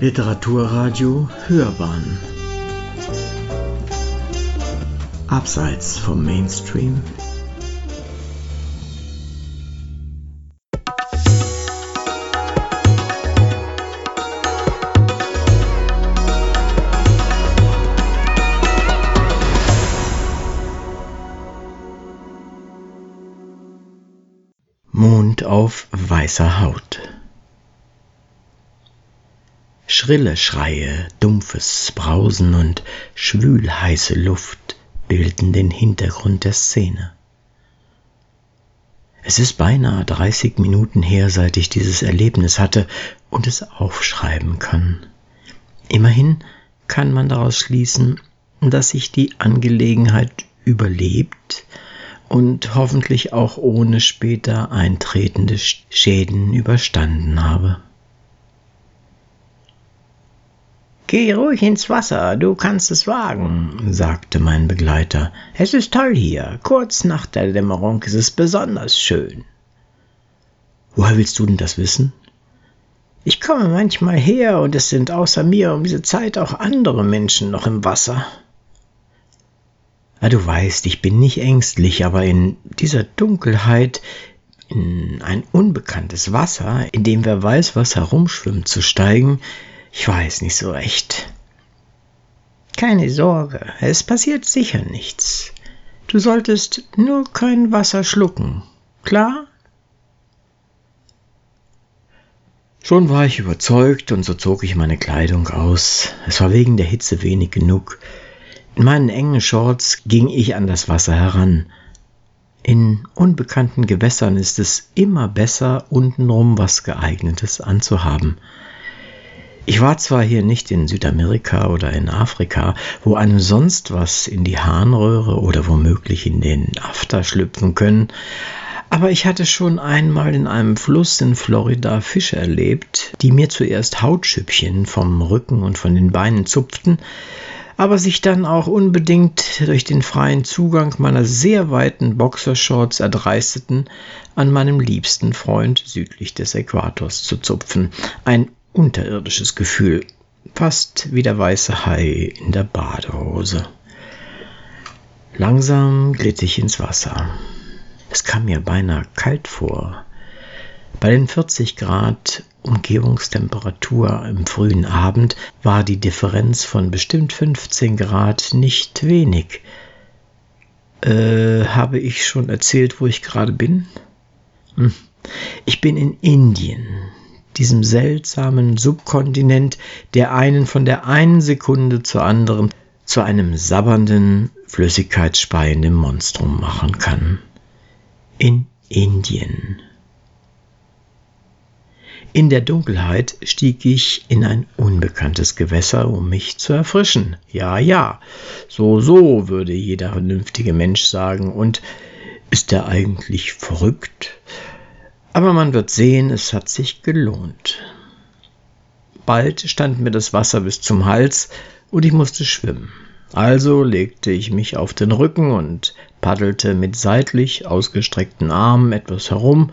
Literaturradio Hörbahn. Abseits vom Mainstream. Mond auf weißer Haut Schrille Schreie, dumpfes Brausen und schwülheiße Luft bilden den Hintergrund der Szene. Es ist beinahe 30 Minuten her, seit ich dieses Erlebnis hatte und es aufschreiben kann. Immerhin kann man daraus schließen, dass ich die Angelegenheit überlebt und hoffentlich auch ohne später eintretende Schäden überstanden habe. Geh ruhig ins Wasser, du kannst es wagen, sagte mein Begleiter. Es ist toll hier. Kurz nach der Dämmerung ist es besonders schön. Woher willst du denn das wissen? Ich komme manchmal her und es sind außer mir um diese Zeit auch andere Menschen noch im Wasser. Ja, du weißt, ich bin nicht ängstlich, aber in dieser Dunkelheit, in ein unbekanntes Wasser, in dem wer weiß, was herumschwimmt, zu steigen, ich weiß nicht so recht. Keine Sorge, es passiert sicher nichts. Du solltest nur kein Wasser schlucken. Klar? Schon war ich überzeugt und so zog ich meine Kleidung aus. Es war wegen der Hitze wenig genug. In meinen engen Shorts ging ich an das Wasser heran. In unbekannten Gewässern ist es immer besser, untenrum was geeignetes anzuhaben. Ich war zwar hier nicht in Südamerika oder in Afrika, wo einem sonst was in die Harnröhre oder womöglich in den After schlüpfen können, aber ich hatte schon einmal in einem Fluss in Florida Fische erlebt, die mir zuerst Hautschüppchen vom Rücken und von den Beinen zupften, aber sich dann auch unbedingt durch den freien Zugang meiner sehr weiten Boxershorts erdreisteten, an meinem liebsten Freund südlich des Äquators zu zupfen. Ein unterirdisches Gefühl, fast wie der weiße Hai in der Badehose. Langsam glitt ich ins Wasser. Es kam mir beinahe kalt vor. Bei den 40 Grad Umgebungstemperatur im frühen Abend war die Differenz von bestimmt 15 Grad nicht wenig. Äh, habe ich schon erzählt, wo ich gerade bin? Hm. Ich bin in Indien, diesem seltsamen Subkontinent, der einen von der einen Sekunde zur anderen zu einem sabbernden, flüssigkeitsspeienden Monstrum machen kann. In Indien. In der Dunkelheit stieg ich in ein unbekanntes Gewässer, um mich zu erfrischen. Ja, ja, so, so, würde jeder vernünftige Mensch sagen. Und ist er eigentlich verrückt? Aber man wird sehen, es hat sich gelohnt. Bald stand mir das Wasser bis zum Hals und ich musste schwimmen. Also legte ich mich auf den Rücken und paddelte mit seitlich ausgestreckten Armen etwas herum,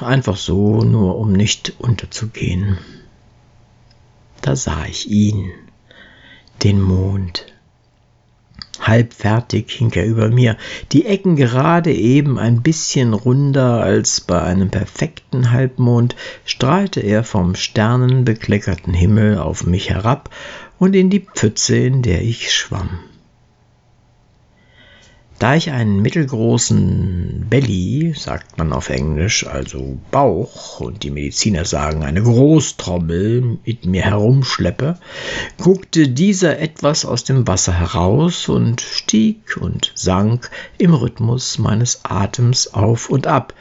einfach so, nur um nicht unterzugehen. Da sah ich ihn, den Mond, Halb fertig hing er über mir, die Ecken gerade eben ein bisschen runder als bei einem perfekten Halbmond, strahlte er vom sternenbekleckerten Himmel auf mich herab und in die Pfütze, in der ich schwamm. Da ich einen mittelgroßen Belly, sagt man auf Englisch, also Bauch, und die Mediziner sagen eine Großtrommel mit mir herumschleppe, guckte dieser etwas aus dem Wasser heraus und stieg und sank im Rhythmus meines Atems auf und ab,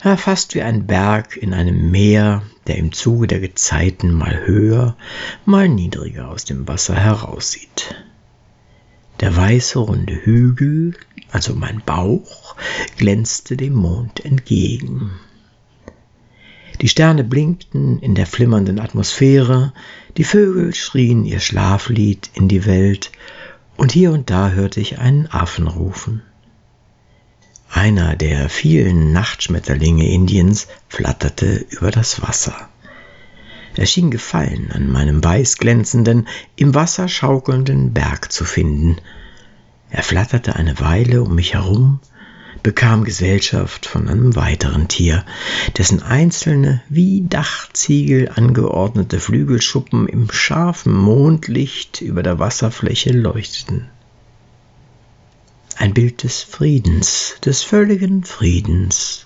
fast wie ein Berg in einem Meer, der im Zuge der Gezeiten mal höher, mal niedriger aus dem Wasser heraussieht. Der weiße runde Hügel, also mein Bauch, glänzte dem Mond entgegen. Die Sterne blinkten in der flimmernden Atmosphäre, die Vögel schrien ihr Schlaflied in die Welt, und hier und da hörte ich einen Affen rufen. Einer der vielen Nachtschmetterlinge Indiens flatterte über das Wasser. Er schien Gefallen an meinem weißglänzenden, im Wasser schaukelnden Berg zu finden. Er flatterte eine Weile um mich herum, bekam Gesellschaft von einem weiteren Tier, dessen einzelne, wie Dachziegel angeordnete Flügelschuppen im scharfen Mondlicht über der Wasserfläche leuchteten. Ein Bild des Friedens, des völligen Friedens.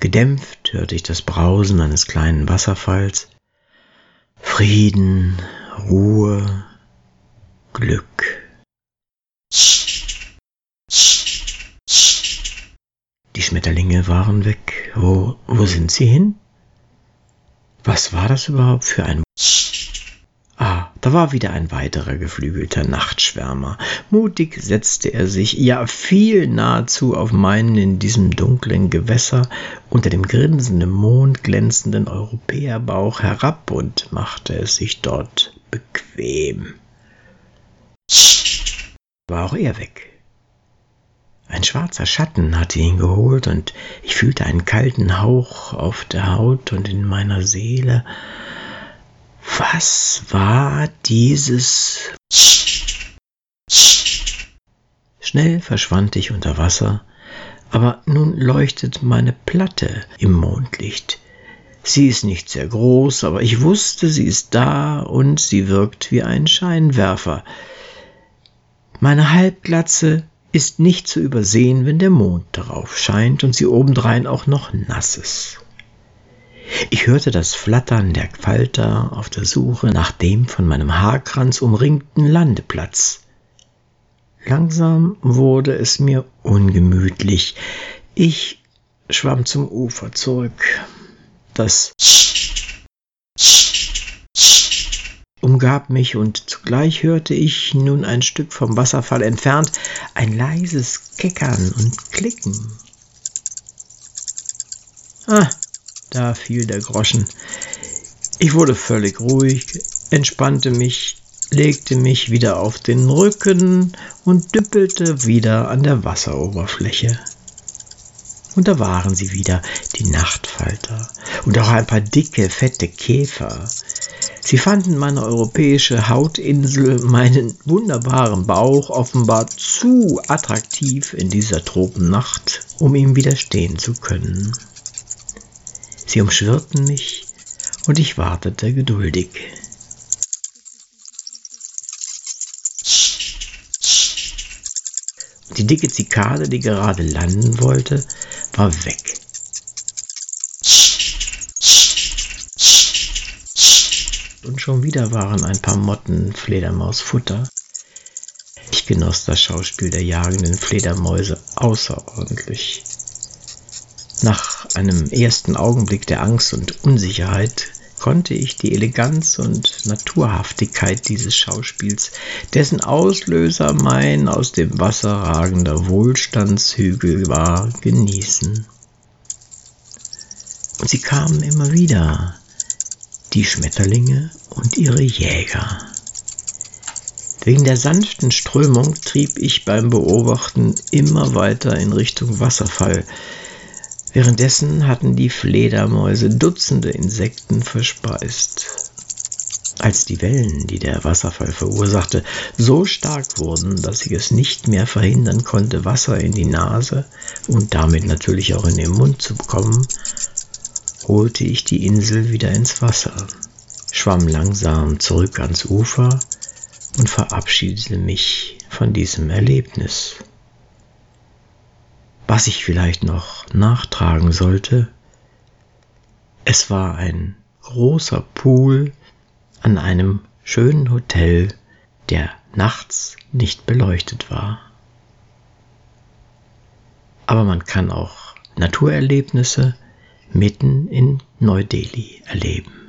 Gedämpft hörte ich das Brausen eines kleinen Wasserfalls. Frieden, Ruhe, Glück. Die Schmetterlinge waren weg. Wo, wo sind sie hin? Was war das überhaupt für ein da war wieder ein weiterer geflügelter Nachtschwärmer. Mutig setzte er sich, ja fiel nahezu auf meinen in diesem dunklen Gewässer unter dem grinsenden Mond glänzenden Europäerbauch herab und machte es sich dort bequem. War auch er weg. Ein schwarzer Schatten hatte ihn geholt, und ich fühlte einen kalten Hauch auf der Haut und in meiner Seele, was war dieses? Schnell verschwand ich unter Wasser, aber nun leuchtet meine Platte im Mondlicht. Sie ist nicht sehr groß, aber ich wusste, sie ist da und sie wirkt wie ein Scheinwerfer. Meine Halbglatze ist nicht zu übersehen, wenn der Mond darauf scheint und sie obendrein auch noch nass ist. Ich hörte das Flattern der Falter auf der Suche nach dem von meinem Haarkranz umringten Landeplatz. Langsam wurde es mir ungemütlich. Ich schwamm zum Ufer zurück. Das umgab mich und zugleich hörte ich nun ein Stück vom Wasserfall entfernt ein leises Keckern und Klicken. Ah, da fiel der Groschen. Ich wurde völlig ruhig, entspannte mich, legte mich wieder auf den Rücken und düppelte wieder an der Wasseroberfläche. Und da waren sie wieder, die Nachtfalter und auch ein paar dicke, fette Käfer. Sie fanden meine europäische Hautinsel, meinen wunderbaren Bauch offenbar zu attraktiv in dieser Tropennacht, um ihm widerstehen zu können. Sie umschwirrten mich und ich wartete geduldig. Die dicke Zikade, die gerade landen wollte, war weg. Und schon wieder waren ein paar Motten Fledermausfutter. Ich genoss das Schauspiel der jagenden Fledermäuse außerordentlich. Nach einem ersten Augenblick der Angst und Unsicherheit konnte ich die Eleganz und Naturhaftigkeit dieses Schauspiels, dessen Auslöser mein aus dem Wasser ragender Wohlstandshügel war, genießen. Und sie kamen immer wieder, die Schmetterlinge und ihre Jäger. Wegen der sanften Strömung trieb ich beim Beobachten immer weiter in Richtung Wasserfall, Währenddessen hatten die Fledermäuse Dutzende Insekten verspeist. Als die Wellen, die der Wasserfall verursachte, so stark wurden, dass ich es nicht mehr verhindern konnte, Wasser in die Nase und damit natürlich auch in den Mund zu bekommen, holte ich die Insel wieder ins Wasser, schwamm langsam zurück ans Ufer und verabschiedete mich von diesem Erlebnis. Was ich vielleicht noch nachtragen sollte, es war ein großer Pool an einem schönen Hotel, der nachts nicht beleuchtet war. Aber man kann auch Naturerlebnisse mitten in Neu-Delhi erleben.